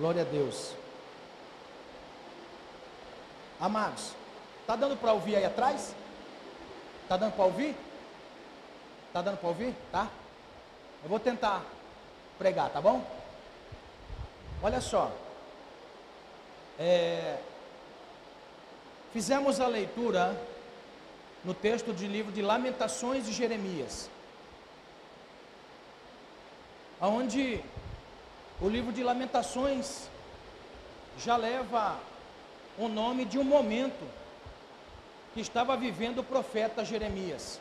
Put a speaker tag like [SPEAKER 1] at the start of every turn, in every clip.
[SPEAKER 1] Glória a Deus. Amados, tá dando para ouvir aí atrás? Tá dando para ouvir? Tá dando para ouvir? Tá? Eu vou tentar pregar, tá bom? Olha só. É, fizemos a leitura no texto de livro de Lamentações de Jeremias, onde o livro de Lamentações já leva o nome de um momento que estava vivendo o profeta Jeremias.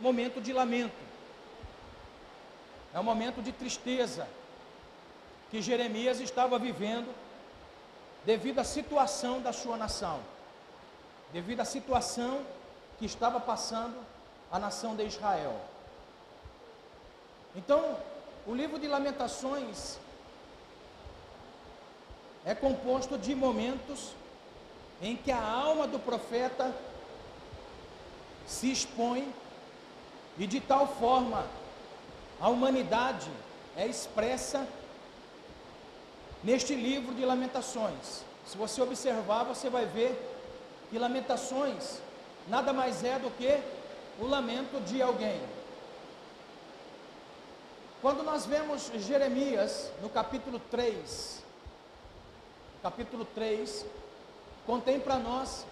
[SPEAKER 1] Momento de lamento. É um momento de tristeza que Jeremias estava vivendo devido à situação da sua nação, devido à situação que estava passando a nação de Israel. Então, o livro de Lamentações é composto de momentos em que a alma do profeta se expõe e de tal forma a humanidade é expressa neste livro de Lamentações. Se você observar, você vai ver que Lamentações nada mais é do que o lamento de alguém. Quando nós vemos Jeremias no capítulo 3, capítulo 3, contém para nós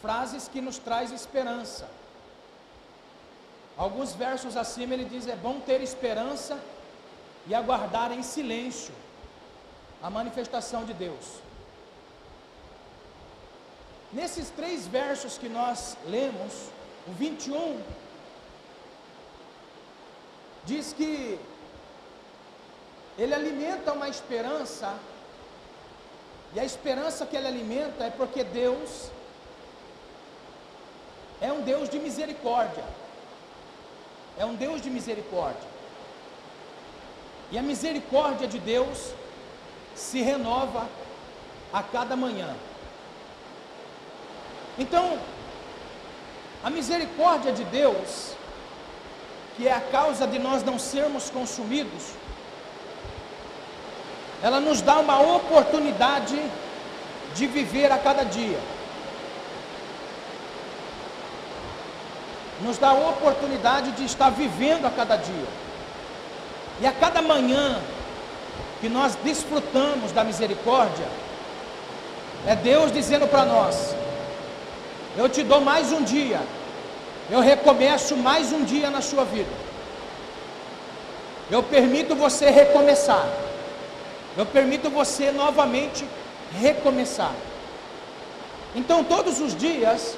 [SPEAKER 1] frases que nos traz esperança. Alguns versos acima ele diz: é bom ter esperança e aguardar em silêncio a manifestação de Deus. Nesses três versos que nós lemos, o 21 diz que ele alimenta uma esperança, e a esperança que ele alimenta é porque Deus é um Deus de misericórdia. É um Deus de misericórdia. E a misericórdia de Deus se renova a cada manhã. Então, a misericórdia de Deus, que é a causa de nós não sermos consumidos, ela nos dá uma oportunidade de viver a cada dia. Nos dá a oportunidade de estar vivendo a cada dia. E a cada manhã que nós desfrutamos da misericórdia, é Deus dizendo para nós: Eu te dou mais um dia, eu recomeço mais um dia na sua vida. Eu permito você recomeçar. Eu permito você novamente recomeçar. Então, todos os dias,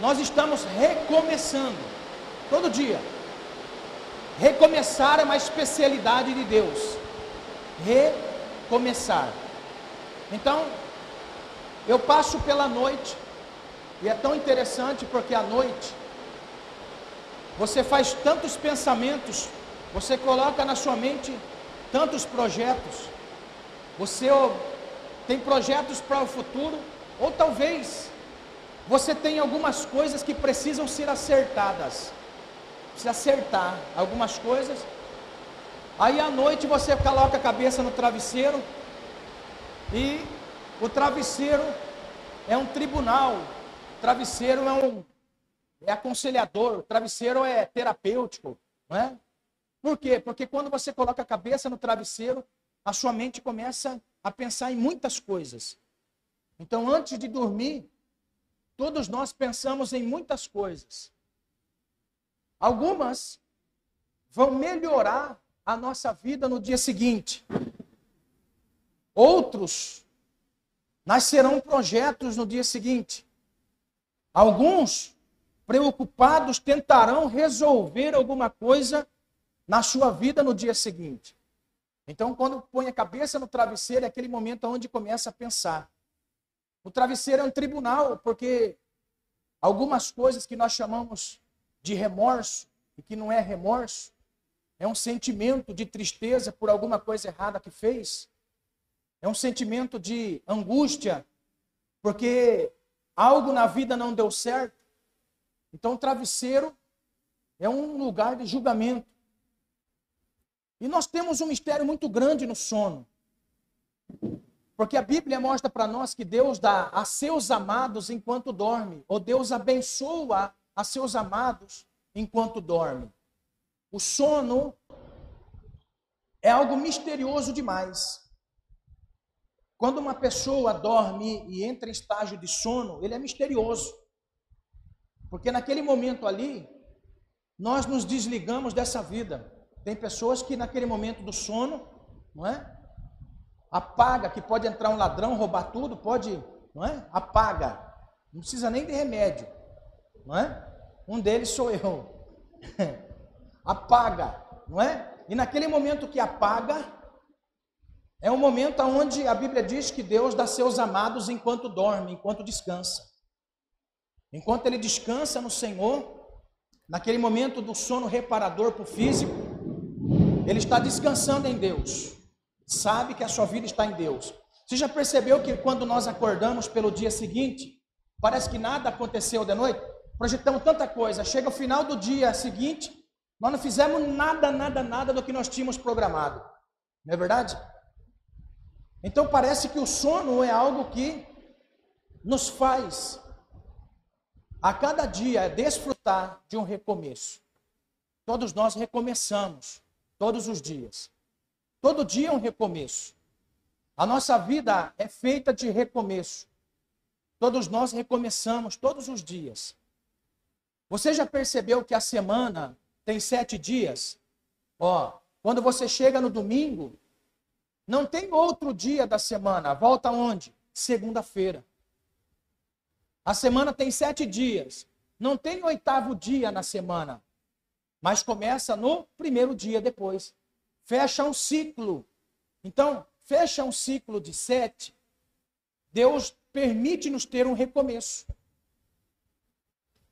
[SPEAKER 1] nós estamos recomeçando. Todo dia. Recomeçar é uma especialidade de Deus. Recomeçar. Então, eu passo pela noite, e é tão interessante porque à noite, você faz tantos pensamentos, você coloca na sua mente tantos projetos. Você tem projetos para o futuro, ou talvez você tem algumas coisas que precisam ser acertadas. Precisa acertar algumas coisas. Aí à noite você coloca a cabeça no travesseiro e o travesseiro é um tribunal. Travesseiro é um é aconselhador, travesseiro é terapêutico, não é? Por quê? Porque quando você coloca a cabeça no travesseiro, a sua mente começa a pensar em muitas coisas. Então, antes de dormir, todos nós pensamos em muitas coisas. Algumas vão melhorar a nossa vida no dia seguinte. Outros nascerão projetos no dia seguinte. Alguns preocupados tentarão resolver alguma coisa na sua vida no dia seguinte. Então, quando põe a cabeça no travesseiro, é aquele momento onde começa a pensar. O travesseiro é um tribunal, porque algumas coisas que nós chamamos de remorso, e que não é remorso, é um sentimento de tristeza por alguma coisa errada que fez, é um sentimento de angústia, porque algo na vida não deu certo. Então, o travesseiro é um lugar de julgamento. E nós temos um mistério muito grande no sono. Porque a Bíblia mostra para nós que Deus dá a seus amados enquanto dorme, ou Deus abençoa a seus amados enquanto dorme. O sono é algo misterioso demais. Quando uma pessoa dorme e entra em estágio de sono, ele é misterioso. Porque naquele momento ali, nós nos desligamos dessa vida. Tem pessoas que naquele momento do sono, não é? Apaga, que pode entrar um ladrão, roubar tudo, pode, não é? Apaga. Não precisa nem de remédio, não é? Um deles sou eu. apaga, não é? E naquele momento que apaga, é um momento onde a Bíblia diz que Deus dá seus amados enquanto dorme, enquanto descansa. Enquanto ele descansa no Senhor, naquele momento do sono reparador para o físico, ele está descansando em Deus sabe que a sua vida está em Deus. Você já percebeu que quando nós acordamos pelo dia seguinte, parece que nada aconteceu de noite? Projetamos tanta coisa, chega o final do dia seguinte, nós não fizemos nada, nada, nada do que nós tínhamos programado. Não é verdade? Então parece que o sono é algo que nos faz a cada dia desfrutar de um recomeço. Todos nós recomeçamos, todos os dias. Todo dia é um recomeço. A nossa vida é feita de recomeço. Todos nós recomeçamos todos os dias. Você já percebeu que a semana tem sete dias? Ó, quando você chega no domingo, não tem outro dia da semana. Volta onde? Segunda-feira. A semana tem sete dias. Não tem oitavo dia na semana. Mas começa no primeiro dia depois fecha um ciclo. Então, fecha um ciclo de sete. Deus permite-nos ter um recomeço.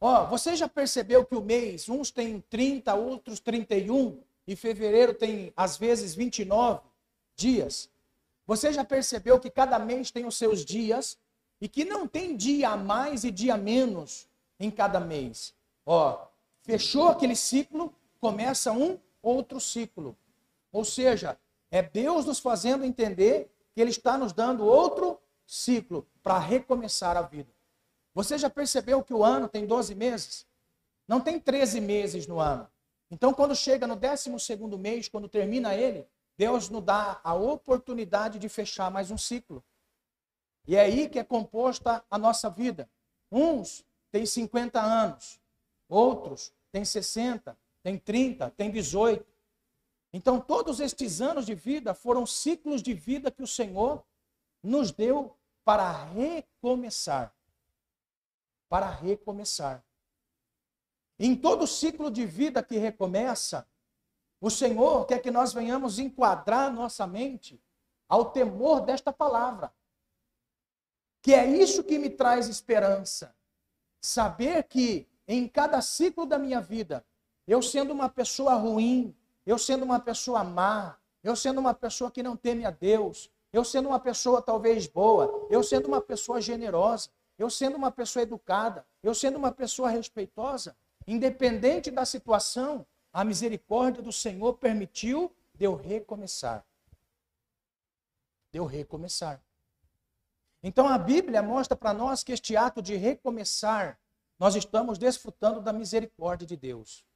[SPEAKER 1] Ó, você já percebeu que o mês, uns tem 30, outros 31, e fevereiro tem às vezes 29 dias? Você já percebeu que cada mês tem os seus dias e que não tem dia a mais e dia a menos em cada mês? Ó, fechou aquele ciclo, começa um outro ciclo. Ou seja, é Deus nos fazendo entender que Ele está nos dando outro ciclo para recomeçar a vida. Você já percebeu que o ano tem 12 meses? Não tem 13 meses no ano. Então, quando chega no 12 mês, quando termina ele, Deus nos dá a oportunidade de fechar mais um ciclo. E é aí que é composta a nossa vida. Uns têm 50 anos, outros têm 60, têm 30, têm 18. Então, todos estes anos de vida foram ciclos de vida que o Senhor nos deu para recomeçar. Para recomeçar. Em todo ciclo de vida que recomeça, o Senhor quer que nós venhamos enquadrar nossa mente ao temor desta palavra. Que é isso que me traz esperança. Saber que em cada ciclo da minha vida, eu sendo uma pessoa ruim, eu sendo uma pessoa má, eu sendo uma pessoa que não teme a Deus, eu sendo uma pessoa talvez boa, eu sendo uma pessoa generosa, eu sendo uma pessoa educada, eu sendo uma pessoa respeitosa, independente da situação, a misericórdia do Senhor permitiu de eu recomeçar. De eu recomeçar. Então a Bíblia mostra para nós que este ato de recomeçar, nós estamos desfrutando da misericórdia de Deus.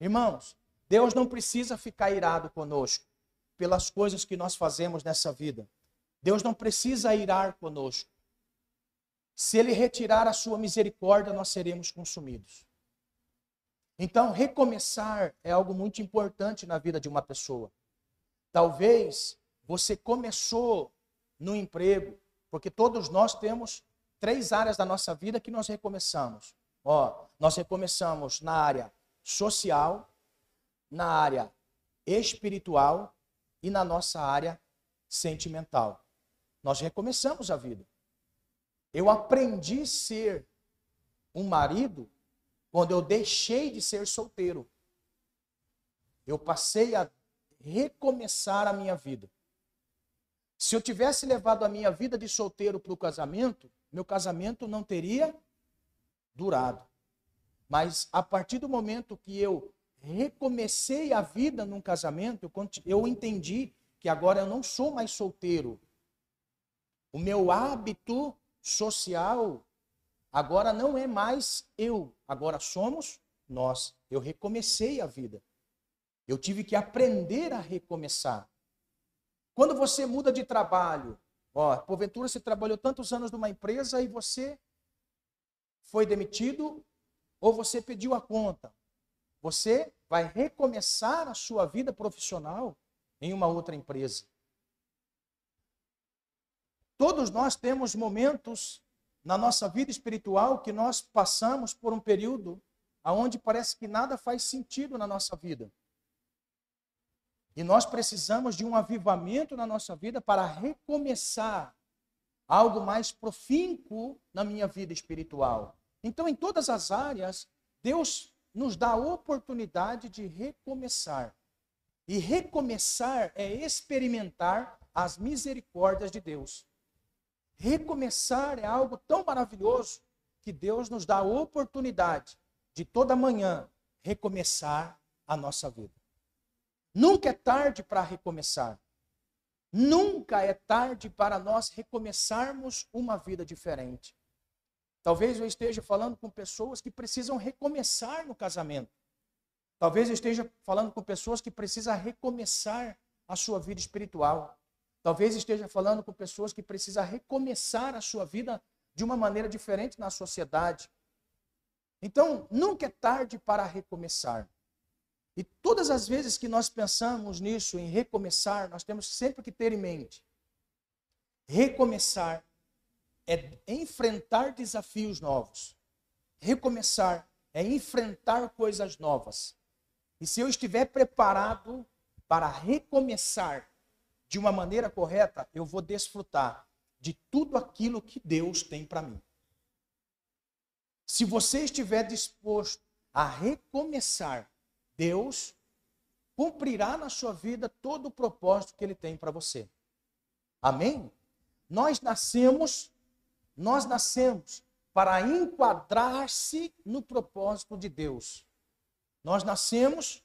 [SPEAKER 1] Irmãos, Deus não precisa ficar irado conosco pelas coisas que nós fazemos nessa vida. Deus não precisa irar conosco. Se Ele retirar a sua misericórdia, nós seremos consumidos. Então, recomeçar é algo muito importante na vida de uma pessoa. Talvez você começou no emprego, porque todos nós temos três áreas da nossa vida que nós recomeçamos. Ó, nós recomeçamos na área social, na área espiritual e na nossa área sentimental. Nós recomeçamos a vida. Eu aprendi a ser um marido quando eu deixei de ser solteiro. Eu passei a recomeçar a minha vida. Se eu tivesse levado a minha vida de solteiro para o casamento, meu casamento não teria durado. Mas a partir do momento que eu recomecei a vida num casamento, eu entendi que agora eu não sou mais solteiro, O meu hábito social agora não é mais eu, agora somos nós. Eu recomecei a vida. Eu tive que aprender a recomeçar. Quando você muda de trabalho, ó, porventura você trabalhou tantos anos numa empresa e você foi demitido ou você pediu a conta. Você vai recomeçar a sua vida profissional em uma outra empresa. Todos nós temos momentos na nossa vida espiritual que nós passamos por um período onde parece que nada faz sentido na nossa vida. E nós precisamos de um avivamento na nossa vida para recomeçar algo mais profícuo na minha vida espiritual. Então, em todas as áreas, Deus nos dá a oportunidade de recomeçar. E recomeçar é experimentar as misericórdias de Deus. Recomeçar é algo tão maravilhoso que Deus nos dá a oportunidade de toda manhã recomeçar a nossa vida. Nunca é tarde para recomeçar. Nunca é tarde para nós recomeçarmos uma vida diferente. Talvez eu esteja falando com pessoas que precisam recomeçar no casamento. Talvez eu esteja falando com pessoas que precisam recomeçar a sua vida espiritual. Talvez esteja falando com pessoas que precisam recomeçar a sua vida de uma maneira diferente na sociedade. Então, nunca é tarde para recomeçar. E todas as vezes que nós pensamos nisso, em recomeçar, nós temos sempre que ter em mente: recomeçar é enfrentar desafios novos. Recomeçar é enfrentar coisas novas. E se eu estiver preparado para recomeçar de uma maneira correta, eu vou desfrutar de tudo aquilo que Deus tem para mim. Se você estiver disposto a recomeçar, Deus cumprirá na sua vida todo o propósito que ele tem para você. Amém? Nós nascemos, nós nascemos para enquadrar-se no propósito de Deus. Nós nascemos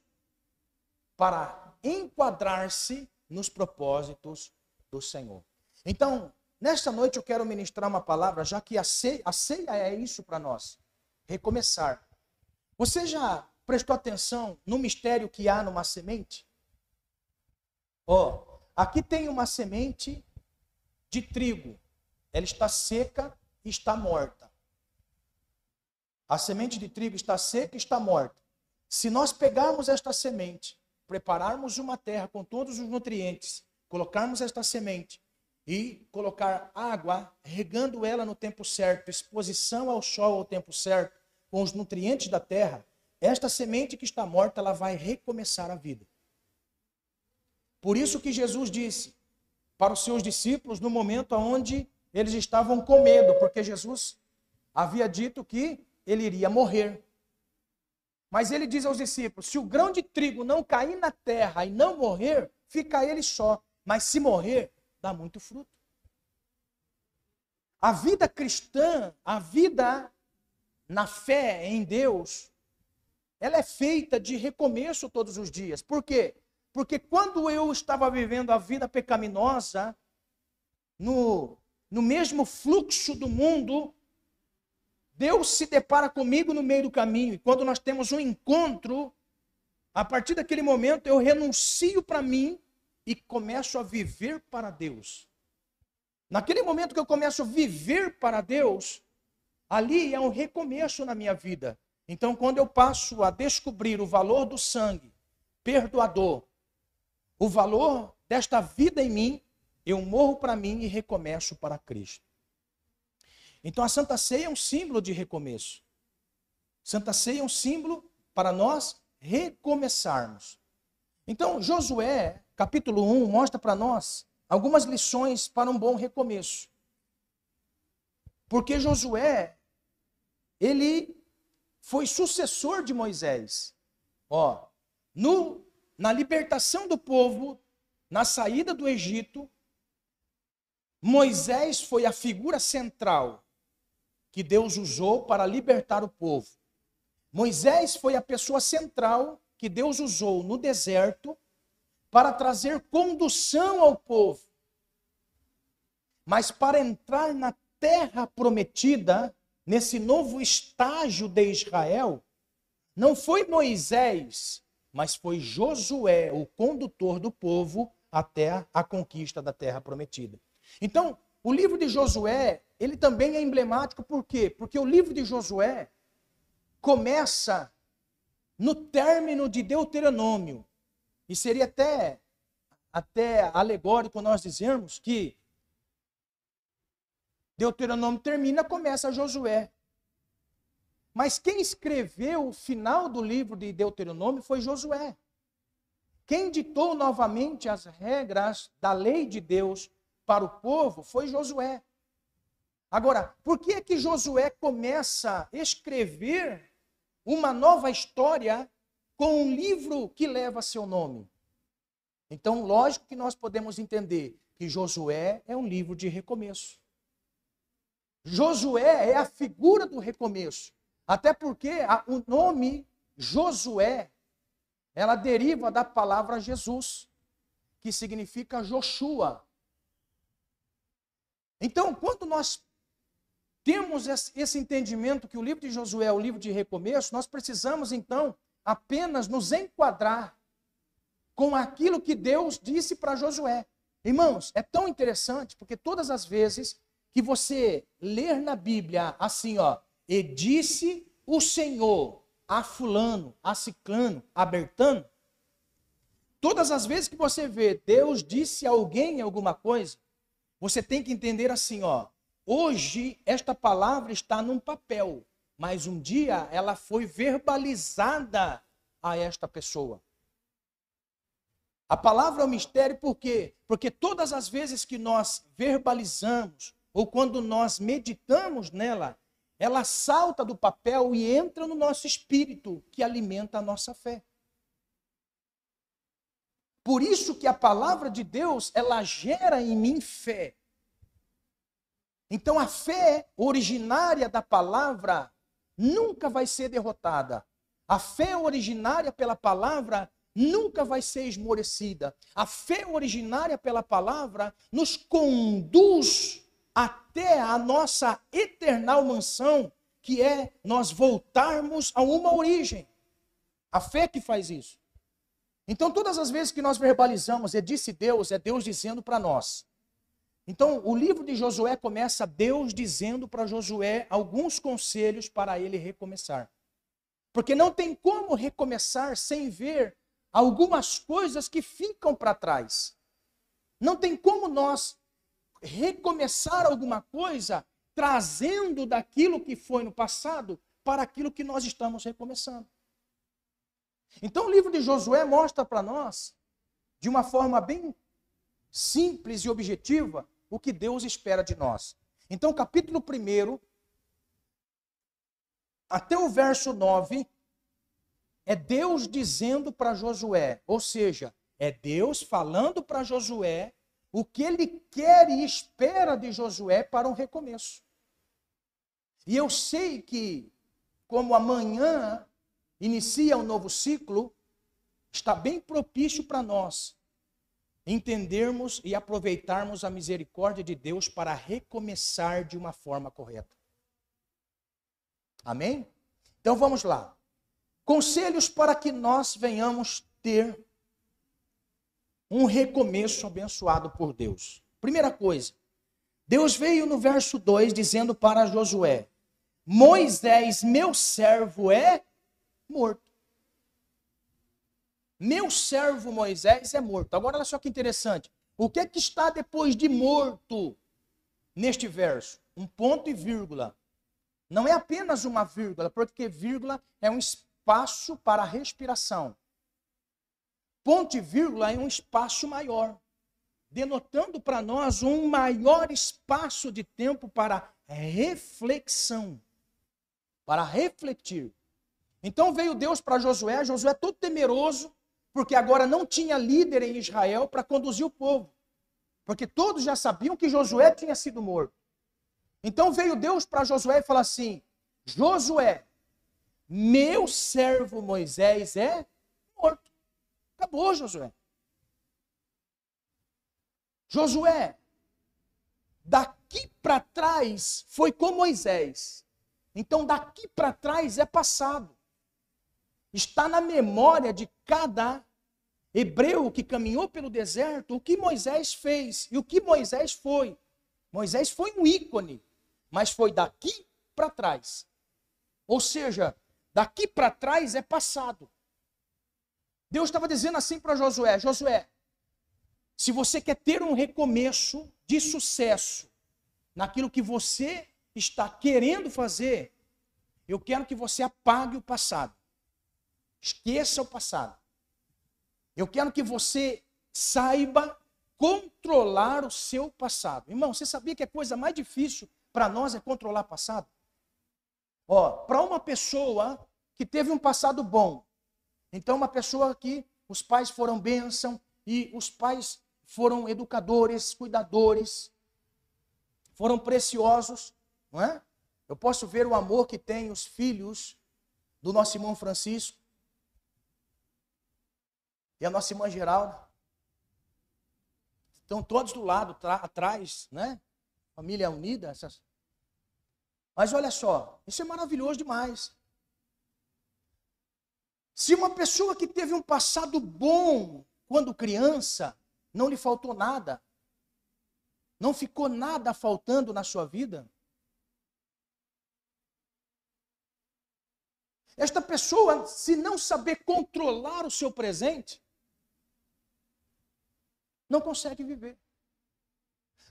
[SPEAKER 1] para enquadrar-se nos propósitos do Senhor. Então, nesta noite eu quero ministrar uma palavra, já que a ceia, a ceia é isso para nós. Recomeçar. Você já prestou atenção no mistério que há numa semente? Ó, oh, aqui tem uma semente de trigo. Ela está seca e está morta. A semente de trigo está seca e está morta. Se nós pegarmos esta semente, prepararmos uma terra com todos os nutrientes, colocarmos esta semente e colocar água, regando ela no tempo certo, exposição ao sol ao tempo certo, com os nutrientes da terra, esta semente que está morta, ela vai recomeçar a vida. Por isso que Jesus disse para os seus discípulos no momento onde eles estavam com medo, porque Jesus havia dito que ele iria morrer. Mas ele diz aos discípulos: se o grão de trigo não cair na terra e não morrer, fica ele só. Mas se morrer, dá muito fruto. A vida cristã, a vida na fé em Deus, ela é feita de recomeço todos os dias. Por quê? Porque quando eu estava vivendo a vida pecaminosa, no, no mesmo fluxo do mundo, Deus se depara comigo no meio do caminho. E quando nós temos um encontro, a partir daquele momento eu renuncio para mim e começo a viver para Deus. Naquele momento que eu começo a viver para Deus, ali é um recomeço na minha vida. Então, quando eu passo a descobrir o valor do sangue perdoador, o valor desta vida em mim, eu morro para mim e recomeço para Cristo. Então, a Santa Ceia é um símbolo de recomeço. Santa Ceia é um símbolo para nós recomeçarmos. Então, Josué, capítulo 1, mostra para nós algumas lições para um bom recomeço. Porque Josué, ele foi sucessor de Moisés. Ó, no, na libertação do povo, na saída do Egito, Moisés foi a figura central que Deus usou para libertar o povo. Moisés foi a pessoa central que Deus usou no deserto para trazer condução ao povo. Mas para entrar na terra prometida, nesse novo estágio de Israel, não foi Moisés, mas foi Josué, o condutor do povo, até a conquista da terra prometida. Então, o livro de Josué, ele também é emblemático por quê? Porque o livro de Josué começa no término de Deuteronômio. E seria até até alegórico nós dizermos que Deuteronômio termina, começa Josué. Mas quem escreveu o final do livro de Deuteronômio foi Josué. Quem ditou novamente as regras da lei de Deus para o povo foi Josué. Agora, por que é que Josué começa a escrever uma nova história com um livro que leva seu nome? Então, lógico que nós podemos entender que Josué é um livro de recomeço. Josué é a figura do recomeço. Até porque a, o nome Josué, ela deriva da palavra Jesus, que significa Joshua. Então, quando nós temos esse entendimento que o livro de Josué é o livro de recomeço, nós precisamos então apenas nos enquadrar com aquilo que Deus disse para Josué. Irmãos, é tão interessante porque todas as vezes que você ler na Bíblia assim, ó, e disse o Senhor a fulano, a ciclano, a bertano, todas as vezes que você vê Deus disse a alguém alguma coisa, você tem que entender assim, ó, hoje esta palavra está num papel, mas um dia ela foi verbalizada a esta pessoa. A palavra é um mistério por quê? Porque todas as vezes que nós verbalizamos, ou quando nós meditamos nela, ela salta do papel e entra no nosso espírito, que alimenta a nossa fé. Por isso que a palavra de Deus, ela gera em mim fé. Então a fé originária da palavra nunca vai ser derrotada. A fé originária pela palavra nunca vai ser esmorecida. A fé originária pela palavra nos conduz até a nossa eternal mansão, que é nós voltarmos a uma origem. A fé que faz isso. Então, todas as vezes que nós verbalizamos, é disse Deus, é Deus dizendo para nós. Então, o livro de Josué começa Deus dizendo para Josué alguns conselhos para ele recomeçar. Porque não tem como recomeçar sem ver algumas coisas que ficam para trás. Não tem como nós recomeçar alguma coisa trazendo daquilo que foi no passado para aquilo que nós estamos recomeçando. Então o livro de Josué mostra para nós, de uma forma bem simples e objetiva, o que Deus espera de nós. Então, capítulo 1, até o verso 9, é Deus dizendo para Josué, ou seja, é Deus falando para Josué o que ele quer e espera de Josué para um recomeço. E eu sei que, como amanhã inicia um novo ciclo, está bem propício para nós entendermos e aproveitarmos a misericórdia de Deus para recomeçar de uma forma correta. Amém? Então vamos lá. Conselhos para que nós venhamos ter um recomeço abençoado por Deus. Primeira coisa, Deus veio no verso 2 dizendo para Josué: Moisés, meu servo, é morto. Meu servo Moisés é morto. Agora, olha só que interessante. O que é que está depois de morto neste verso? Um ponto e vírgula. Não é apenas uma vírgula, porque vírgula é um espaço para respiração. Ponto e vírgula é um espaço maior, denotando para nós um maior espaço de tempo para reflexão, para refletir. Então veio Deus para Josué, Josué todo temeroso, porque agora não tinha líder em Israel para conduzir o povo. Porque todos já sabiam que Josué tinha sido morto. Então veio Deus para Josué e falou assim: Josué, meu servo Moisés é morto. Acabou, Josué. Josué, daqui para trás foi com Moisés. Então, daqui para trás é passado. Está na memória de cada hebreu que caminhou pelo deserto o que Moisés fez e o que Moisés foi. Moisés foi um ícone, mas foi daqui para trás. Ou seja, daqui para trás é passado. Deus estava dizendo assim para Josué: Josué, se você quer ter um recomeço de sucesso naquilo que você está querendo fazer, eu quero que você apague o passado. Esqueça o passado. Eu quero que você saiba controlar o seu passado. Irmão, você sabia que a coisa mais difícil para nós é controlar o passado? Ó, para uma pessoa que teve um passado bom, então uma pessoa que os pais foram bênção e os pais foram educadores, cuidadores, foram preciosos, não é? Eu posso ver o amor que tem os filhos do nosso irmão Francisco e a nossa irmã Geralda. Estão todos do lado, atrás, né? Família unida. Essas... Mas olha só, isso é maravilhoso demais. Se uma pessoa que teve um passado bom quando criança, não lhe faltou nada, não ficou nada faltando na sua vida, esta pessoa, se não saber controlar o seu presente, não consegue viver.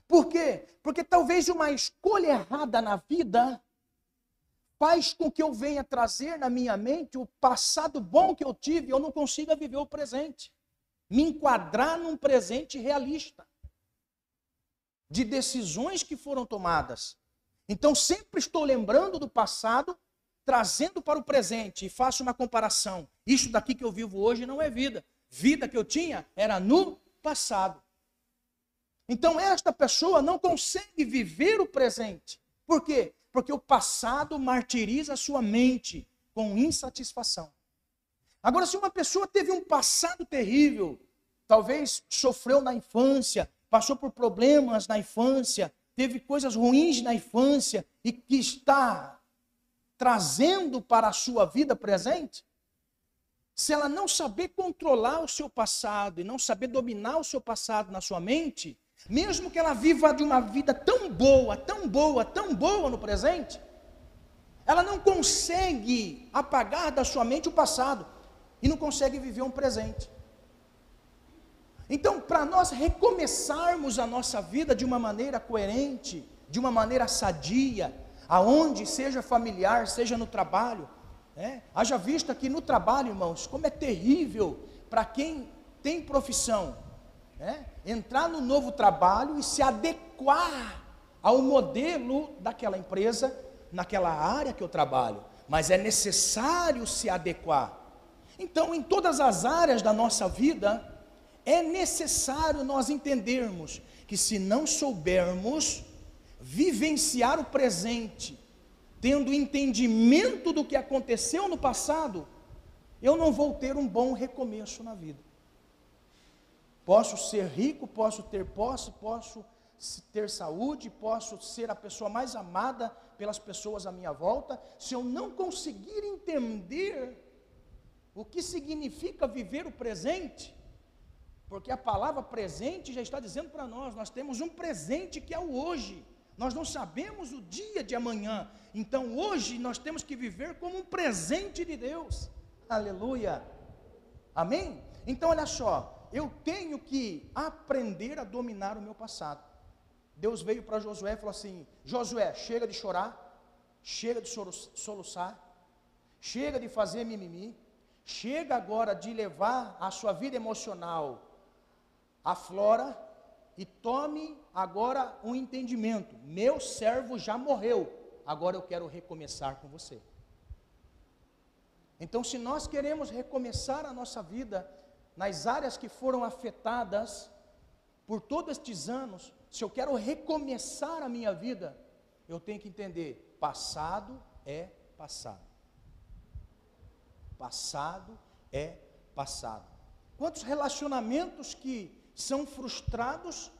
[SPEAKER 1] Por quê? Porque talvez uma escolha errada na vida faz com que eu venha trazer na minha mente o passado bom que eu tive, eu não consiga viver o presente. Me enquadrar num presente realista. De decisões que foram tomadas. Então sempre estou lembrando do passado, trazendo para o presente e faço uma comparação. Isso daqui que eu vivo hoje não é vida. Vida que eu tinha era no passado. Então esta pessoa não consegue viver o presente. Por quê? porque o passado martiriza a sua mente com insatisfação. Agora, se uma pessoa teve um passado terrível, talvez sofreu na infância, passou por problemas na infância, teve coisas ruins na infância e que está trazendo para a sua vida presente, se ela não saber controlar o seu passado e não saber dominar o seu passado na sua mente, mesmo que ela viva de uma vida tão boa, tão boa, tão boa no presente, ela não consegue apagar da sua mente o passado e não consegue viver um presente. Então, para nós recomeçarmos a nossa vida de uma maneira coerente, de uma maneira sadia, aonde seja familiar, seja no trabalho, né? haja vista que no trabalho, irmãos, como é terrível para quem tem profissão, né? entrar no novo trabalho e se adequar ao modelo daquela empresa, naquela área que eu trabalho. Mas é necessário se adequar. Então, em todas as áreas da nossa vida, é necessário nós entendermos que se não soubermos vivenciar o presente, tendo entendimento do que aconteceu no passado, eu não vou ter um bom recomeço na vida. Posso ser rico, posso ter posse, posso ter saúde, posso ser a pessoa mais amada pelas pessoas à minha volta, se eu não conseguir entender o que significa viver o presente, porque a palavra presente já está dizendo para nós, nós temos um presente que é o hoje. Nós não sabemos o dia de amanhã. Então hoje nós temos que viver como um presente de Deus. Aleluia. Amém? Então olha só, eu tenho que aprender a dominar o meu passado. Deus veio para Josué e falou assim: Josué, chega de chorar, chega de soluçar, chega de fazer mimimi, chega agora de levar a sua vida emocional à flora e tome agora um entendimento: meu servo já morreu, agora eu quero recomeçar com você. Então, se nós queremos recomeçar a nossa vida, nas áreas que foram afetadas por todos estes anos, se eu quero recomeçar a minha vida, eu tenho que entender: passado é passado. Passado é passado. Quantos relacionamentos que são frustrados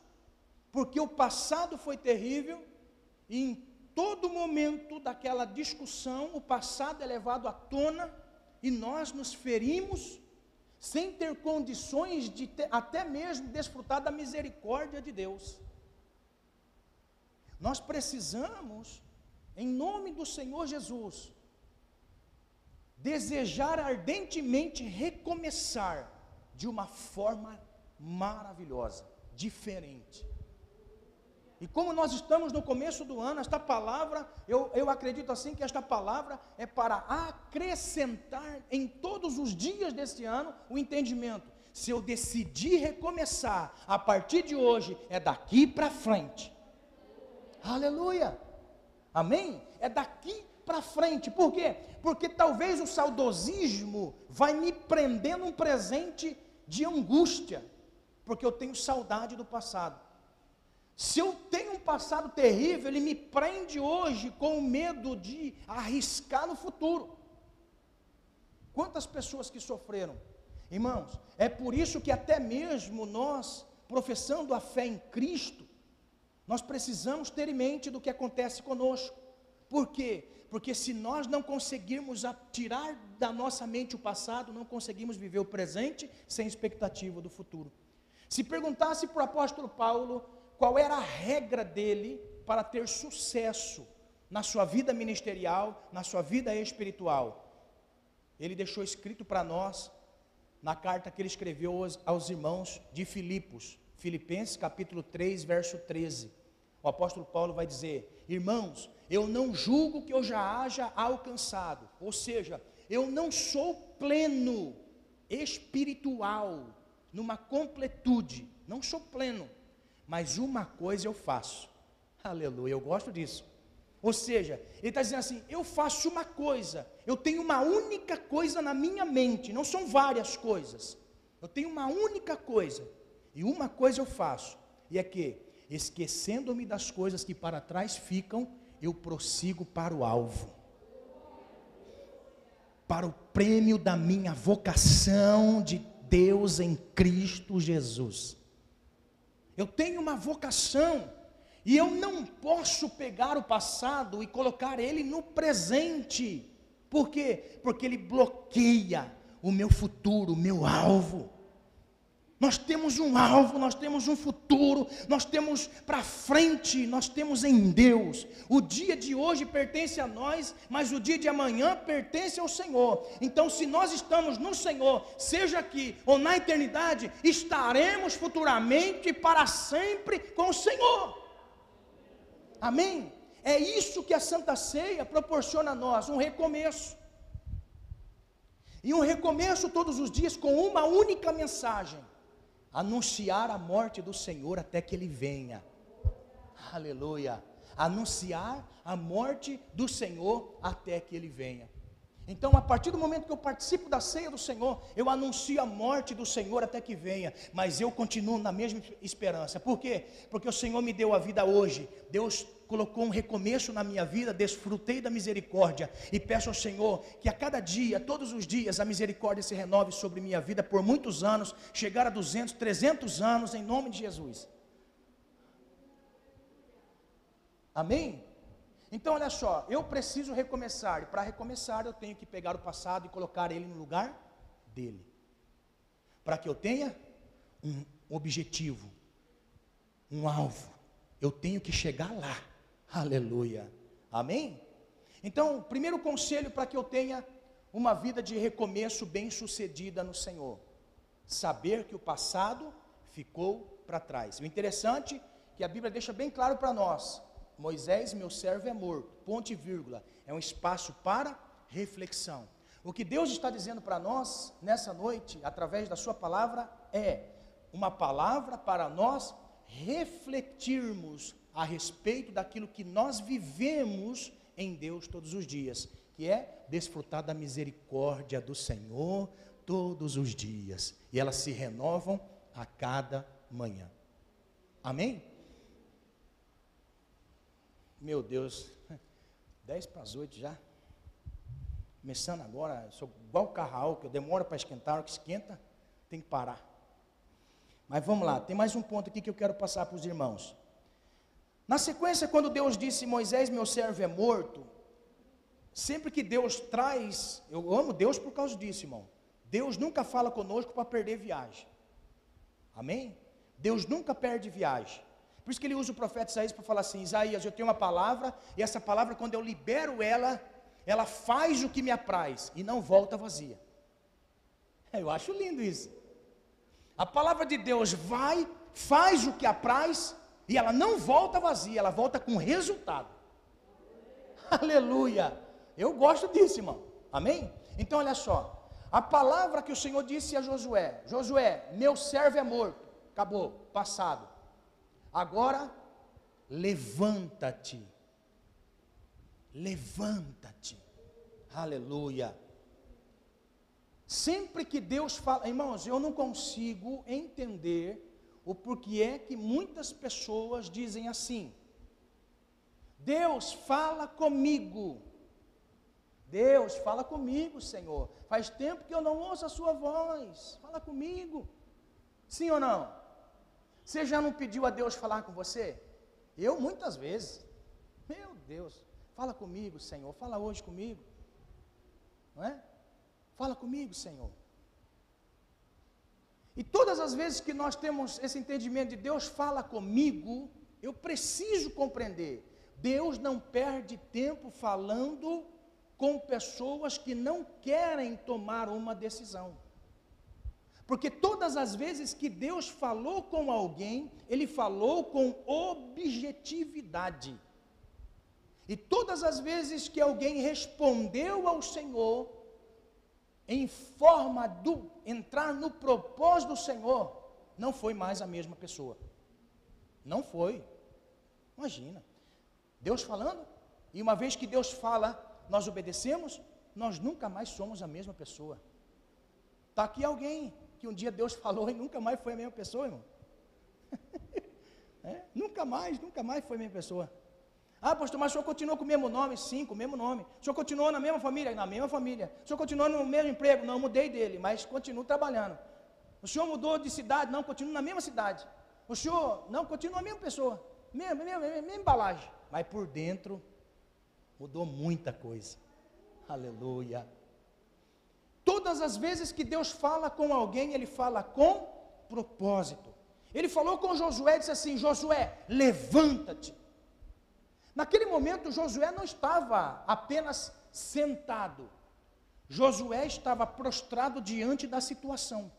[SPEAKER 1] porque o passado foi terrível e em todo momento daquela discussão o passado é levado à tona e nós nos ferimos sem ter condições de ter, até mesmo desfrutar da misericórdia de Deus. Nós precisamos, em nome do Senhor Jesus, desejar ardentemente recomeçar de uma forma maravilhosa, diferente. E como nós estamos no começo do ano, esta palavra, eu, eu acredito assim que esta palavra é para acrescentar em todos os dias deste ano o entendimento. Se eu decidir recomeçar a partir de hoje, é daqui para frente. Aleluia. Amém? É daqui para frente. Por quê? Porque talvez o saudosismo vai me prender num presente de angústia, porque eu tenho saudade do passado. Se eu tenho um passado terrível, ele me prende hoje com o medo de arriscar no futuro. Quantas pessoas que sofreram? Irmãos, é por isso que até mesmo nós, professando a fé em Cristo, nós precisamos ter em mente do que acontece conosco. Por quê? Porque se nós não conseguirmos tirar da nossa mente o passado, não conseguimos viver o presente sem expectativa do futuro. Se perguntasse para o apóstolo Paulo, qual era a regra dele para ter sucesso na sua vida ministerial, na sua vida espiritual. Ele deixou escrito para nós na carta que ele escreveu aos, aos irmãos de Filipos, Filipenses capítulo 3, verso 13. O apóstolo Paulo vai dizer: Irmãos, eu não julgo que eu já haja alcançado, ou seja, eu não sou pleno espiritual, numa completude, não sou pleno mas uma coisa eu faço. Aleluia, eu gosto disso. Ou seja, ele está dizendo assim: eu faço uma coisa, eu tenho uma única coisa na minha mente, não são várias coisas. Eu tenho uma única coisa, e uma coisa eu faço, e é que, esquecendo-me das coisas que para trás ficam, eu prossigo para o alvo, para o prêmio da minha vocação de Deus em Cristo Jesus. Eu tenho uma vocação. E eu não posso pegar o passado e colocar ele no presente. Por quê? Porque ele bloqueia o meu futuro, o meu alvo. Nós temos um alvo, nós temos um futuro, nós temos para frente, nós temos em Deus. O dia de hoje pertence a nós, mas o dia de amanhã pertence ao Senhor. Então, se nós estamos no Senhor, seja aqui ou na eternidade, estaremos futuramente para sempre com o Senhor. Amém? É isso que a Santa Ceia proporciona a nós, um recomeço. E um recomeço todos os dias com uma única mensagem anunciar a morte do Senhor até que ele venha. Aleluia. Anunciar a morte do Senhor até que ele venha. Então, a partir do momento que eu participo da ceia do Senhor, eu anuncio a morte do Senhor até que venha, mas eu continuo na mesma esperança. Por quê? Porque o Senhor me deu a vida hoje. Deus colocou um recomeço na minha vida, desfrutei da misericórdia e peço ao Senhor que a cada dia, todos os dias, a misericórdia se renove sobre minha vida por muitos anos, chegar a 200, 300 anos, em nome de Jesus. Amém? Então, olha só, eu preciso recomeçar, e para recomeçar, eu tenho que pegar o passado e colocar ele no lugar dele, para que eu tenha um objetivo, um alvo, eu tenho que chegar lá. Aleluia. Amém? Então, primeiro conselho para que eu tenha uma vida de recomeço bem-sucedida no Senhor: saber que o passado ficou para trás. O interessante é que a Bíblia deixa bem claro para nós: Moisés, meu servo, é morto. Ponte e vírgula. É um espaço para reflexão. O que Deus está dizendo para nós nessa noite, através da Sua palavra, é uma palavra para nós refletirmos a respeito daquilo que nós vivemos em Deus todos os dias, que é desfrutar da misericórdia do Senhor todos os dias, e elas se renovam a cada manhã. Amém? Meu Deus, 10 para as 8 já. Começando agora, sou igual o carral, que eu demoro para esquentar, hora que esquenta, tem que parar. Mas vamos lá, tem mais um ponto aqui que eu quero passar para os irmãos. Na sequência, quando Deus disse: Moisés, meu servo é morto, sempre que Deus traz, eu amo Deus por causa disso, irmão. Deus nunca fala conosco para perder viagem. Amém? Deus nunca perde viagem. Por isso que ele usa o profeta Isaías para falar assim: Isaías, eu tenho uma palavra, e essa palavra, quando eu libero ela, ela faz o que me apraz e não volta vazia. Eu acho lindo isso. A palavra de Deus vai, faz o que apraz e ela não volta vazia, ela volta com resultado. Aleluia! Eu gosto disso, irmão. Amém? Então olha só. A palavra que o Senhor disse a Josué: Josué, meu servo é morto. Acabou, passado. Agora levanta-te. Levanta-te. Aleluia. Sempre que Deus fala, irmãos, eu não consigo entender o porquê é que muitas pessoas dizem assim: Deus fala comigo. Deus fala comigo, Senhor. Faz tempo que eu não ouço a sua voz. Fala comigo. Sim ou não? Você já não pediu a Deus falar com você? Eu muitas vezes. Meu Deus, fala comigo, Senhor. Fala hoje comigo. Não é? Fala comigo, Senhor. E todas as vezes que nós temos esse entendimento de Deus fala comigo, eu preciso compreender. Deus não perde tempo falando com pessoas que não querem tomar uma decisão. Porque todas as vezes que Deus falou com alguém, Ele falou com objetividade. E todas as vezes que alguém respondeu ao Senhor, em forma de entrar no propósito do Senhor, não foi mais a mesma pessoa. Não foi. Imagina. Deus falando, e uma vez que Deus fala, nós obedecemos, nós nunca mais somos a mesma pessoa. Está aqui alguém que um dia Deus falou e nunca mais foi a mesma pessoa, irmão. é? Nunca mais, nunca mais foi a mesma pessoa. Ah, pastor, mas o senhor continuou com o mesmo nome? Sim, com o mesmo nome. O senhor continuou na mesma família? Na mesma família. O senhor continuou no mesmo emprego? Não, mudei dele, mas continuo trabalhando. O senhor mudou de cidade? Não, continuo na mesma cidade. O senhor, não, continua a mesma pessoa. Mesma, mesma, mesma, embalagem. Mas por dentro, mudou muita coisa. Aleluia. Todas as vezes que Deus fala com alguém, Ele fala com propósito. Ele falou com Josué e disse assim: Josué, levanta-te Naquele momento, Josué não estava apenas sentado, Josué estava prostrado diante da situação.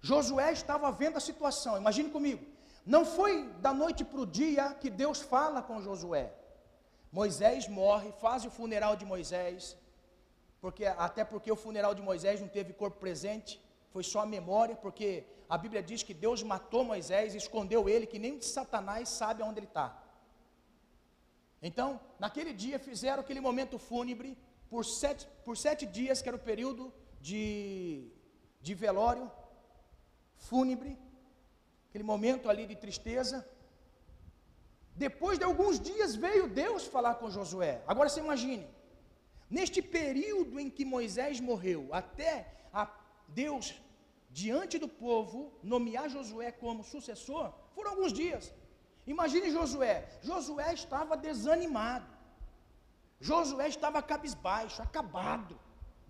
[SPEAKER 1] Josué estava vendo a situação, imagine comigo. Não foi da noite para o dia que Deus fala com Josué. Moisés morre, faz o funeral de Moisés, porque até porque o funeral de Moisés não teve corpo presente, foi só a memória, porque a Bíblia diz que Deus matou Moisés e escondeu ele, que nem Satanás sabe onde ele está. Então, naquele dia fizeram aquele momento fúnebre por sete, por sete dias, que era o período de, de velório fúnebre, aquele momento ali de tristeza. Depois de alguns dias veio Deus falar com Josué. Agora você imagine, neste período em que Moisés morreu, até Deus, diante do povo, nomear Josué como sucessor, foram alguns dias. Imagine Josué. Josué estava desanimado. Josué estava cabisbaixo, acabado,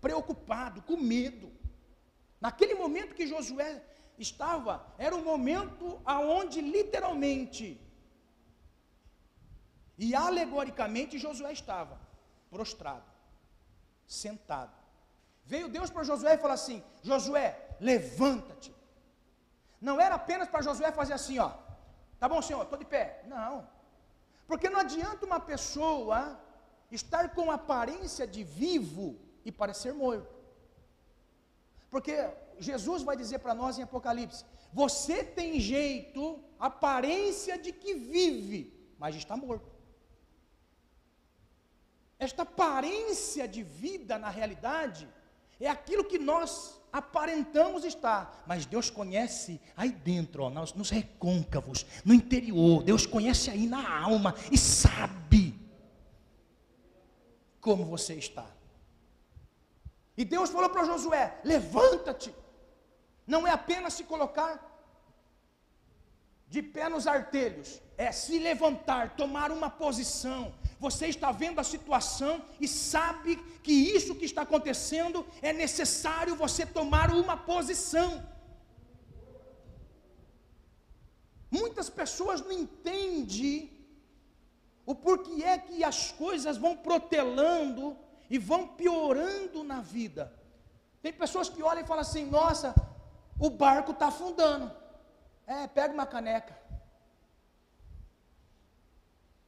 [SPEAKER 1] preocupado, com medo. Naquele momento que Josué estava, era o momento aonde literalmente e alegoricamente Josué estava prostrado, sentado. Veio Deus para Josué e falou assim: Josué, levanta-te. Não era apenas para Josué fazer assim, ó. Tá bom, senhor, estou de pé. Não. Porque não adianta uma pessoa estar com aparência de vivo e parecer morto. Porque Jesus vai dizer para nós em Apocalipse: você tem jeito, aparência de que vive, mas está morto. Esta aparência de vida, na realidade, é aquilo que nós aparentamos estar, mas Deus conhece aí dentro, ó, nos, nos recôncavos, no interior, Deus conhece aí na alma e sabe como você está. E Deus falou para Josué: levanta-te, não é apenas se colocar de pé nos artelhos, é se levantar, tomar uma posição. Você está vendo a situação e sabe que isso que está acontecendo é necessário você tomar uma posição. Muitas pessoas não entendem o porquê é que as coisas vão protelando e vão piorando na vida. Tem pessoas que olham e falam assim: nossa, o barco está afundando. É, pega uma caneca.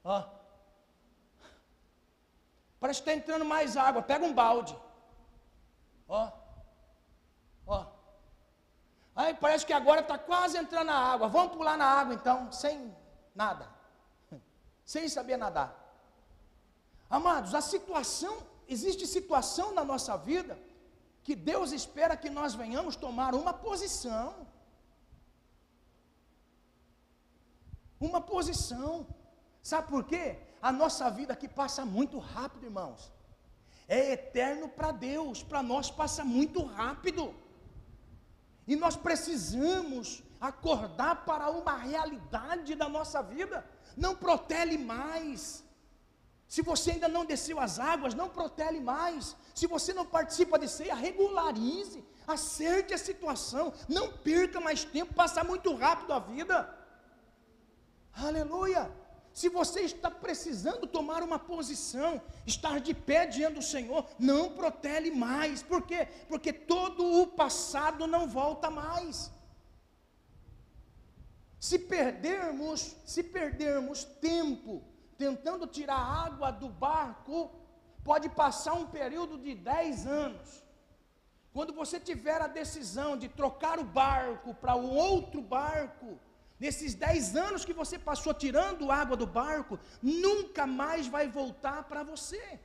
[SPEAKER 1] Ó. Parece que está entrando mais água. Pega um balde. Ó. Ó. Aí parece que agora está quase entrando a água. Vamos pular na água então, sem nada. Sem saber nadar. Amados, a situação, existe situação na nossa vida que Deus espera que nós venhamos tomar uma posição. Uma posição. Sabe por quê? A nossa vida aqui passa muito rápido, irmãos. É eterno para Deus, para nós passa muito rápido. E nós precisamos acordar para uma realidade da nossa vida. Não protele mais. Se você ainda não desceu as águas, não protele mais. Se você não participa de ceia, regularize, acerte a situação, não perca mais tempo, passa muito rápido a vida. Aleluia. Se você está precisando tomar uma posição, estar de pé diante do Senhor, não protele mais. Por quê? Porque todo o passado não volta mais. Se perdermos, se perdermos tempo tentando tirar água do barco, pode passar um período de 10 anos. Quando você tiver a decisão de trocar o barco para um outro barco, Nesses dez anos que você passou tirando água do barco, nunca mais vai voltar para você.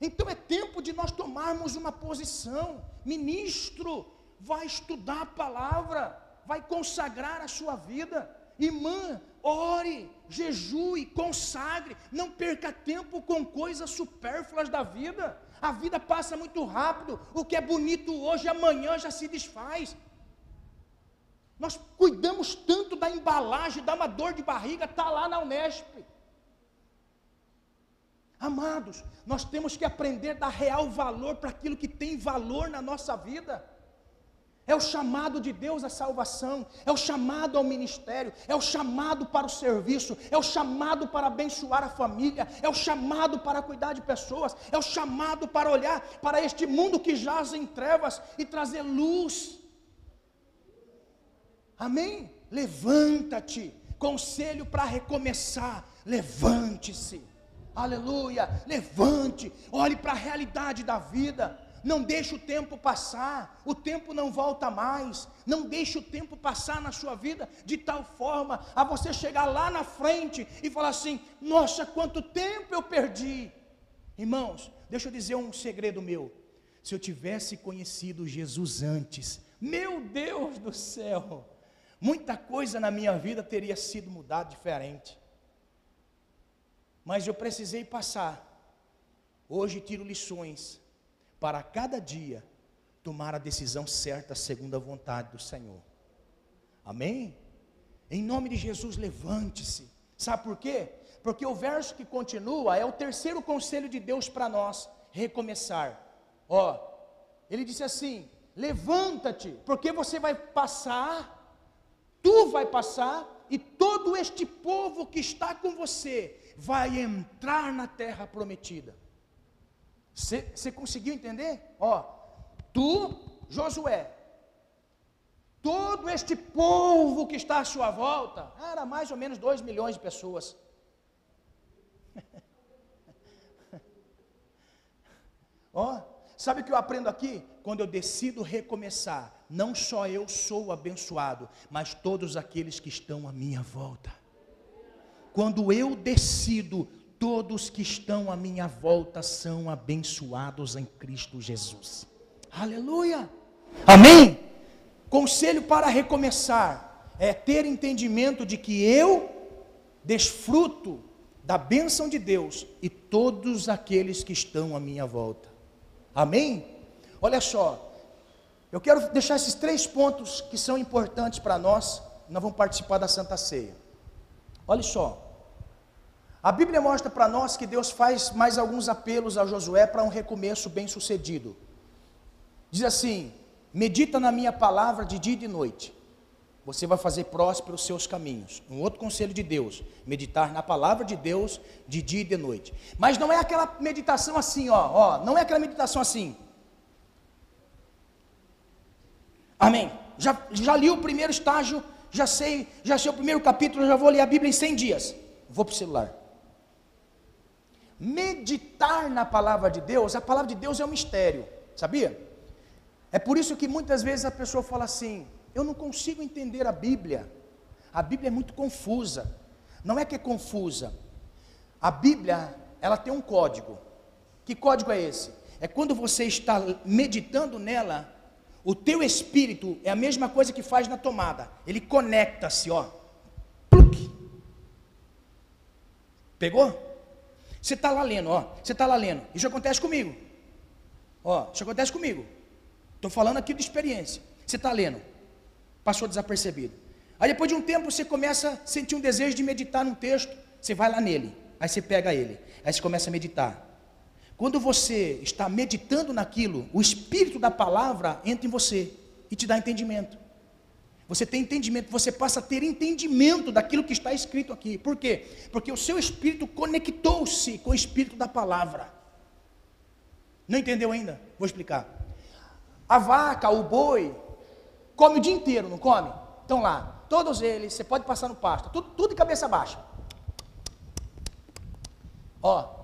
[SPEAKER 1] Então é tempo de nós tomarmos uma posição. Ministro, vai estudar a palavra, vai consagrar a sua vida. Irmã, ore, jejue, consagre, não perca tempo com coisas supérfluas da vida. A vida passa muito rápido, o que é bonito hoje, amanhã já se desfaz. Nós cuidamos tanto da embalagem, dá uma dor de barriga, está lá na Unesp. Amados, nós temos que aprender a dar real valor para aquilo que tem valor na nossa vida. É o chamado de Deus à salvação, é o chamado ao ministério, é o chamado para o serviço, é o chamado para abençoar a família, é o chamado para cuidar de pessoas, é o chamado para olhar para este mundo que jaz em trevas e trazer luz. Amém? Levanta-te. Conselho para recomeçar. Levante-se. Aleluia. Levante. Olhe para a realidade da vida. Não deixe o tempo passar. O tempo não volta mais. Não deixe o tempo passar na sua vida de tal forma a você chegar lá na frente e falar assim: "Nossa, quanto tempo eu perdi". Irmãos, deixa eu dizer um segredo meu. Se eu tivesse conhecido Jesus antes, meu Deus do céu, muita coisa na minha vida teria sido mudada diferente. Mas eu precisei passar. Hoje tiro lições para cada dia tomar a decisão certa segundo a vontade do Senhor. Amém? Em nome de Jesus, levante-se. Sabe por quê? Porque o verso que continua é o terceiro conselho de Deus para nós: recomeçar. Ó, ele disse assim: levanta-te, porque você vai passar tu vai passar e todo este povo que está com você vai entrar na terra prometida. Você conseguiu entender? Ó, tu, Josué, todo este povo que está à sua volta, era mais ou menos dois milhões de pessoas. Ó, sabe o que eu aprendo aqui? Quando eu decido recomeçar, não só eu sou abençoado, mas todos aqueles que estão à minha volta. Quando eu decido, todos que estão à minha volta são abençoados em Cristo Jesus. Aleluia! Amém? Conselho para recomeçar é ter entendimento de que eu desfruto da bênção de Deus e todos aqueles que estão à minha volta. Amém? Olha só, eu quero deixar esses três pontos que são importantes para nós nós vamos participar da Santa Ceia. Olha só. A Bíblia mostra para nós que Deus faz mais alguns apelos a Josué para um recomeço bem sucedido. Diz assim: medita na minha palavra de dia e de noite. Você vai fazer próspero os seus caminhos. Um outro conselho de Deus: meditar na palavra de Deus de dia e de noite. Mas não é aquela meditação assim, ó, ó não é aquela meditação assim. Amém. Já, já li o primeiro estágio, já sei, já sei o primeiro capítulo, já vou ler a Bíblia em 100 dias. Vou para o celular meditar na palavra de Deus, a palavra de Deus é um mistério, sabia? É por isso que muitas vezes a pessoa fala assim: eu não consigo entender a Bíblia, a Bíblia é muito confusa. Não é que é confusa, a Bíblia, ela tem um código. Que código é esse? É quando você está meditando nela, o teu espírito é a mesma coisa que faz na tomada. Ele conecta-se, ó. Pegou? Você está lá lendo, ó. Você está lá lendo. Isso acontece comigo. Ó, isso acontece comigo. Estou falando aqui de experiência. Você está lendo. Passou desapercebido. Aí depois de um tempo você começa a sentir um desejo de meditar num texto. Você vai lá nele. Aí você pega ele. Aí você começa a meditar. Quando você está meditando naquilo, o espírito da palavra entra em você e te dá entendimento. Você tem entendimento, você passa a ter entendimento daquilo que está escrito aqui. Por quê? Porque o seu espírito conectou-se com o espírito da palavra. Não entendeu ainda? Vou explicar. A vaca, o boi, come o dia inteiro, não come? Estão lá, todos eles, você pode passar no pasto, tudo, tudo de cabeça baixa. Ó,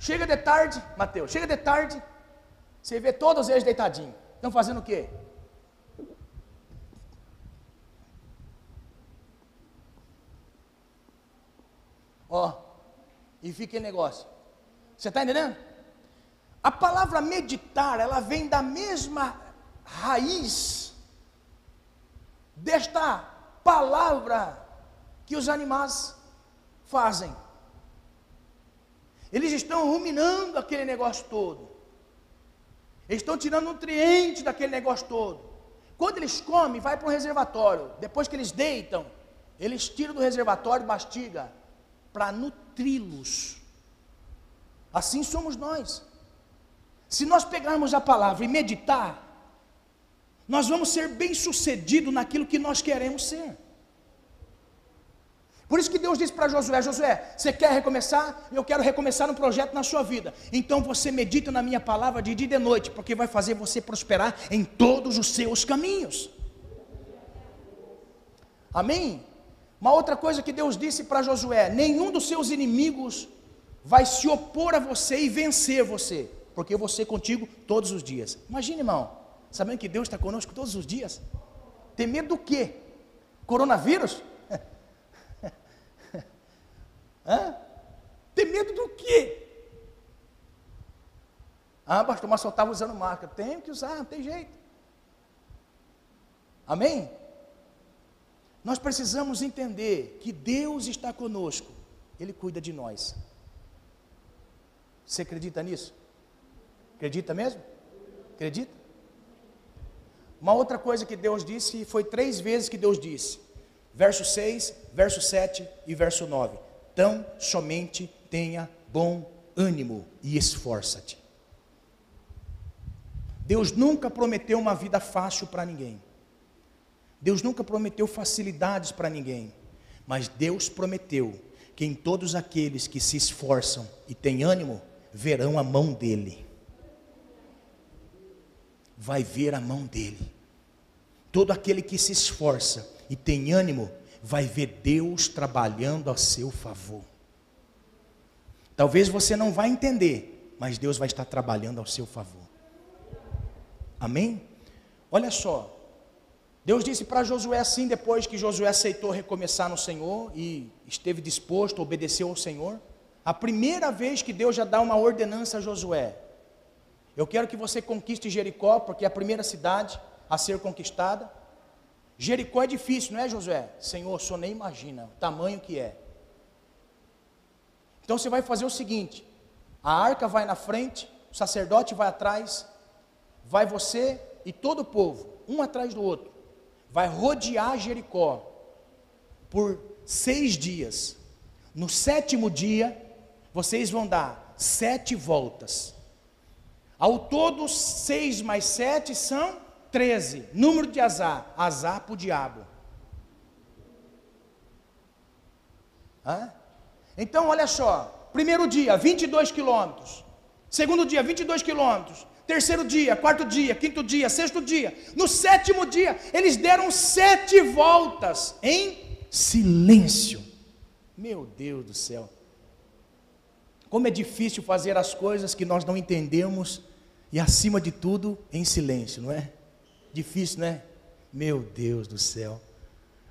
[SPEAKER 1] chega de tarde, Mateus, chega de tarde, você vê todos eles deitadinhos. Estão fazendo o quê? Ó, e fica em negócio. Você está entendendo? A palavra meditar, ela vem da mesma raiz desta palavra que os animais fazem. Eles estão ruminando aquele negócio todo. Eles estão tirando nutrientes daquele negócio todo. Quando eles comem, vai para o reservatório. Depois que eles deitam, eles tiram do reservatório, mastiga para nutri-los. Assim somos nós. Se nós pegarmos a palavra e meditar, nós vamos ser bem-sucedidos naquilo que nós queremos ser. Por isso que Deus disse para Josué: Josué, você quer recomeçar? Eu quero recomeçar um projeto na sua vida. Então você medita na minha palavra de dia e de noite, porque vai fazer você prosperar em todos os seus caminhos. Amém? Uma outra coisa que Deus disse para Josué: nenhum dos seus inimigos vai se opor a você e vencer você, porque eu vou ser contigo todos os dias. Imagine, irmão, sabendo que Deus está conosco todos os dias. Tem medo do quê? Coronavírus? Hã? Tem medo do quê? Ah, pastor, mas só estava usando máscara. Tenho que usar, não tem jeito. Amém? Nós precisamos entender que Deus está conosco, Ele cuida de nós. Você acredita nisso? Acredita mesmo? Acredita? Uma outra coisa que Deus disse, foi três vezes que Deus disse, verso 6, verso 7 e verso 9: Tão somente tenha bom ânimo e esforça-te. Deus nunca prometeu uma vida fácil para ninguém. Deus nunca prometeu facilidades para ninguém, mas Deus prometeu que em todos aqueles que se esforçam e têm ânimo, verão a mão dele. Vai ver a mão dele. Todo aquele que se esforça e tem ânimo, vai ver Deus trabalhando a seu favor. Talvez você não vai entender, mas Deus vai estar trabalhando ao seu favor. Amém? Olha só, Deus disse para Josué assim, depois que Josué aceitou recomeçar no Senhor e esteve disposto, obedeceu ao Senhor. A primeira vez que Deus já dá uma ordenança a Josué. Eu quero que você conquiste Jericó, porque é a primeira cidade a ser conquistada. Jericó é difícil, não é, Josué? Senhor, o senhor nem imagina o tamanho que é. Então você vai fazer o seguinte: a arca vai na frente, o sacerdote vai atrás, vai você e todo o povo, um atrás do outro vai rodear Jericó. por seis dias. No sétimo dia, vocês vão dar sete voltas. Ao todo, seis mais sete são treze. Número de azar. Azar para o diabo. Hã? Então, olha só. Primeiro dia, 22 quilômetros. Segundo dia, 22 quilômetros. Terceiro dia, quarto dia, quinto dia, sexto dia. No sétimo dia, eles deram sete voltas em silêncio. Meu Deus do céu. Como é difícil fazer as coisas que nós não entendemos e, acima de tudo, em silêncio, não é? Difícil, não é? Meu Deus do céu.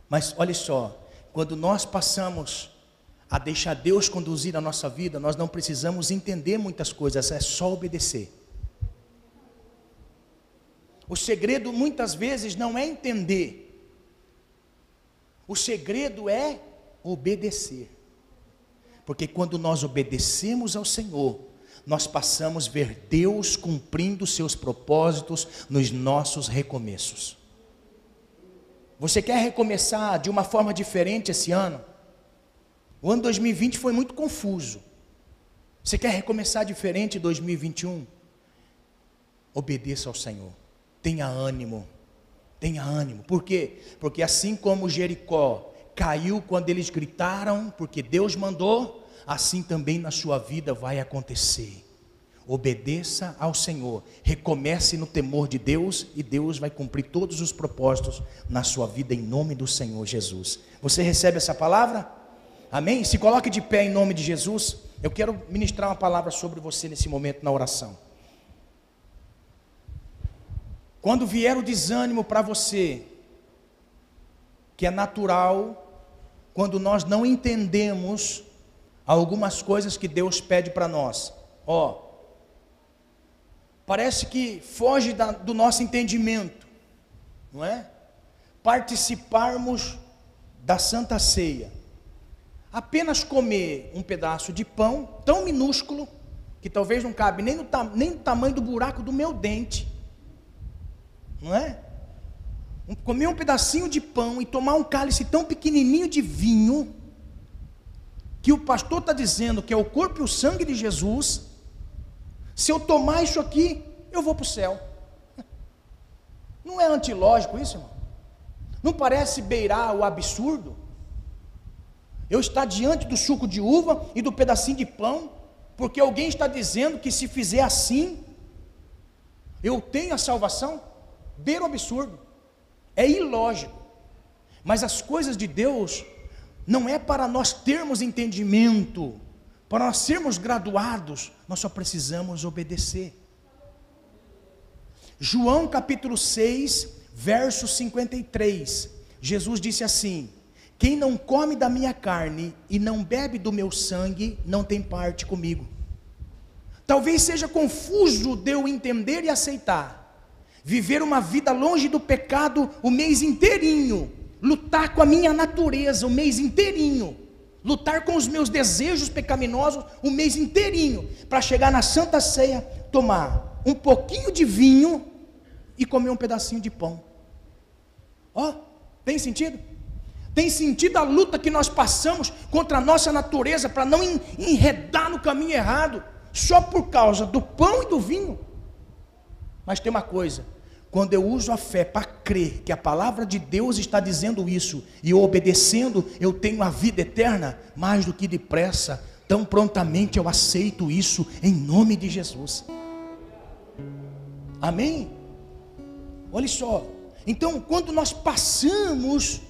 [SPEAKER 1] Mas olha só, quando nós passamos a deixar Deus conduzir a nossa vida, nós não precisamos entender muitas coisas, é só obedecer. O segredo muitas vezes não é entender, o segredo é obedecer. Porque quando nós obedecemos ao Senhor, nós passamos a ver Deus cumprindo seus propósitos nos nossos recomeços. Você quer recomeçar de uma forma diferente esse ano? O ano 2020 foi muito confuso. Você quer recomeçar diferente em 2021? Obedeça ao Senhor. Tenha ânimo. Tenha ânimo. Por quê? Porque assim como Jericó caiu quando eles gritaram, porque Deus mandou, assim também na sua vida vai acontecer. Obedeça ao Senhor, recomece no temor de Deus e Deus vai cumprir todos os propósitos na sua vida em nome do Senhor Jesus. Você recebe essa palavra? Amém? Se coloque de pé em nome de Jesus. Eu quero ministrar uma palavra sobre você nesse momento na oração. Quando vier o desânimo para você, que é natural, quando nós não entendemos algumas coisas que Deus pede para nós. Ó, parece que foge da, do nosso entendimento, não é? Participarmos da Santa Ceia. Apenas comer um pedaço de pão tão minúsculo que talvez não cabe nem no, nem no tamanho do buraco do meu dente, não é? Comer um pedacinho de pão e tomar um cálice tão pequenininho de vinho que o pastor está dizendo que é o corpo e o sangue de Jesus, se eu tomar isso aqui, eu vou para o céu. Não é antilógico isso, irmão? Não parece beirar o absurdo? Eu estar diante do suco de uva e do pedacinho de pão, porque alguém está dizendo que se fizer assim, eu tenho a salvação? Beira o absurdo. É ilógico. Mas as coisas de Deus não é para nós termos entendimento, para nós sermos graduados, nós só precisamos obedecer. João capítulo 6, verso 53, Jesus disse assim: Quem não come da minha carne e não bebe do meu sangue, não tem parte comigo. Talvez seja confuso de eu entender e aceitar, viver uma vida longe do pecado o mês inteirinho, lutar com a minha natureza o mês inteirinho, lutar com os meus desejos pecaminosos o mês inteirinho, para chegar na Santa Ceia, tomar um pouquinho de vinho e comer um pedacinho de pão. Ó, oh, tem sentido? Tem sentido a luta que nós passamos contra a nossa natureza para não enredar no caminho errado, só por causa do pão e do vinho. Mas tem uma coisa, quando eu uso a fé para crer que a palavra de Deus está dizendo isso e obedecendo, eu tenho a vida eterna, mais do que depressa, tão prontamente eu aceito isso em nome de Jesus. Amém? Olha só. Então, quando nós passamos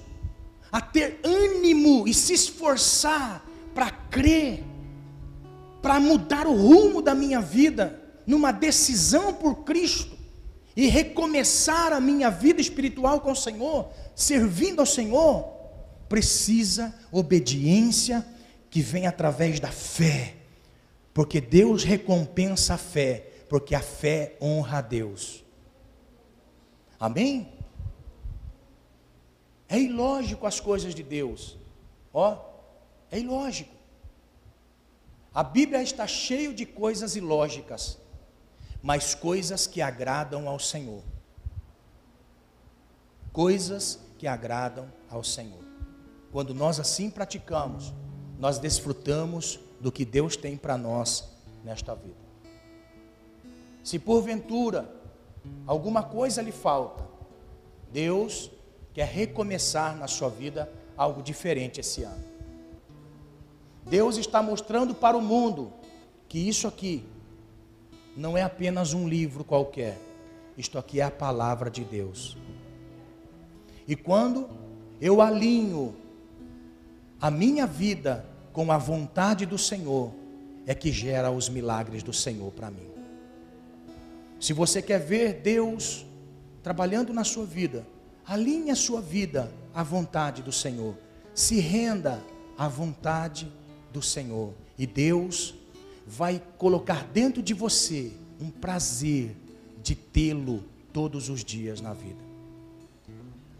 [SPEAKER 1] a ter ânimo e se esforçar para crer, para mudar o rumo da minha vida, numa decisão por Cristo, e recomeçar a minha vida espiritual com o Senhor, servindo ao Senhor, precisa obediência que vem através da fé, porque Deus recompensa a fé, porque a fé honra a Deus. Amém? É ilógico as coisas de Deus, ó, é ilógico. A Bíblia está cheia de coisas ilógicas mas coisas que agradam ao Senhor. Coisas que agradam ao Senhor. Quando nós assim praticamos, nós desfrutamos do que Deus tem para nós nesta vida. Se porventura alguma coisa lhe falta, Deus quer recomeçar na sua vida algo diferente esse ano. Deus está mostrando para o mundo que isso aqui não é apenas um livro qualquer, isto aqui é a palavra de Deus. E quando eu alinho a minha vida com a vontade do Senhor, é que gera os milagres do Senhor para mim. Se você quer ver Deus trabalhando na sua vida, alinhe a sua vida à vontade do Senhor. Se renda à vontade do Senhor. E Deus vai colocar dentro de você um prazer de tê-lo todos os dias na vida.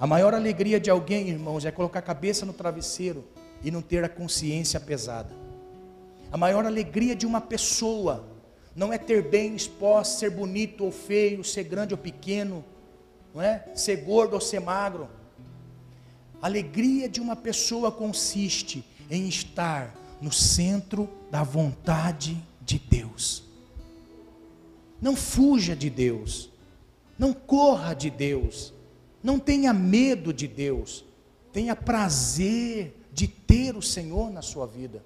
[SPEAKER 1] A maior alegria de alguém, irmãos, é colocar a cabeça no travesseiro e não ter a consciência pesada. A maior alegria de uma pessoa não é ter bens, posse, ser bonito ou feio, ser grande ou pequeno, não é? Ser gordo ou ser magro. A alegria de uma pessoa consiste em estar no centro da vontade de Deus. Não fuja de Deus. Não corra de Deus. Não tenha medo de Deus. Tenha prazer de ter o Senhor na sua vida.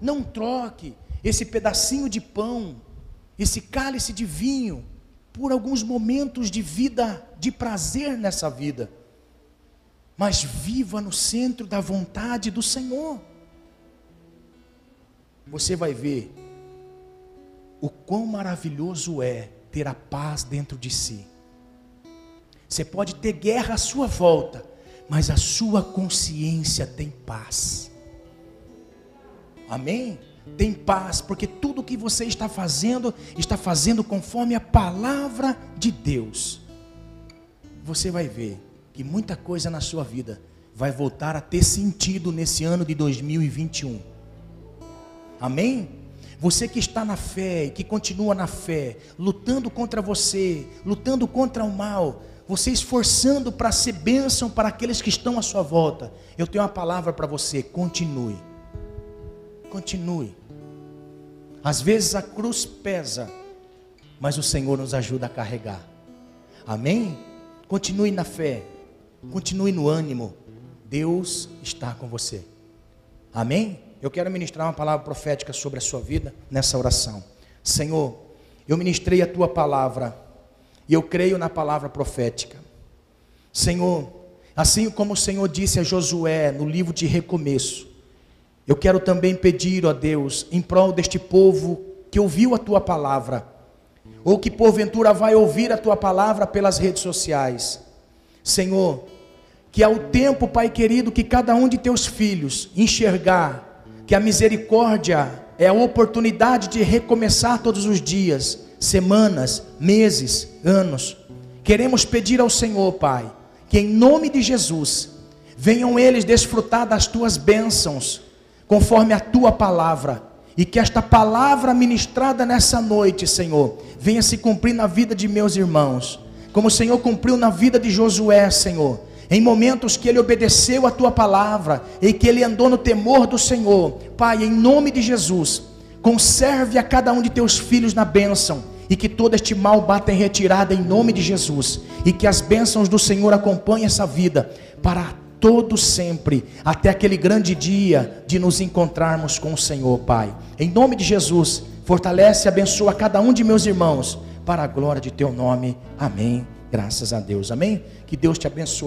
[SPEAKER 1] Não troque esse pedacinho de pão, esse cálice de vinho, por alguns momentos de vida, de prazer nessa vida. Mas viva no centro da vontade do Senhor. Você vai ver o quão maravilhoso é ter a paz dentro de si. Você pode ter guerra à sua volta, mas a sua consciência tem paz. Amém? Tem paz, porque tudo que você está fazendo, está fazendo conforme a palavra de Deus. Você vai ver que muita coisa na sua vida vai voltar a ter sentido nesse ano de 2021. Amém? Você que está na fé e que continua na fé, lutando contra você, lutando contra o mal, você esforçando para ser bênção para aqueles que estão à sua volta. Eu tenho uma palavra para você: continue. Continue. Às vezes a cruz pesa, mas o Senhor nos ajuda a carregar. Amém? Continue na fé, continue no ânimo. Deus está com você. Amém? Eu quero ministrar uma palavra profética sobre a sua vida nessa oração. Senhor, eu ministrei a tua palavra e eu creio na palavra profética. Senhor, assim como o Senhor disse a Josué no livro de recomeço, eu quero também pedir a Deus, em prol deste povo que ouviu a tua palavra, ou que porventura vai ouvir a tua palavra pelas redes sociais. Senhor, que ao tempo, Pai querido, que cada um de teus filhos enxergar que a misericórdia é a oportunidade de recomeçar todos os dias, semanas, meses, anos. Queremos pedir ao Senhor, Pai, que em nome de Jesus, venham eles desfrutar das tuas bênçãos, conforme a tua palavra, e que esta palavra ministrada nessa noite, Senhor, venha se cumprir na vida de meus irmãos, como o Senhor cumpriu na vida de Josué, Senhor em momentos que ele obedeceu a tua palavra e que ele andou no temor do Senhor, Pai, em nome de Jesus, conserve a cada um de teus filhos na bênção e que todo este mal bata em retirada em nome de Jesus e que as bênçãos do Senhor acompanhem essa vida para todo sempre, até aquele grande dia de nos encontrarmos com o Senhor, Pai. Em nome de Jesus, fortalece e abençoa cada um de meus irmãos para a glória de teu nome. Amém. Graças a Deus. Amém. Que Deus te abençoe.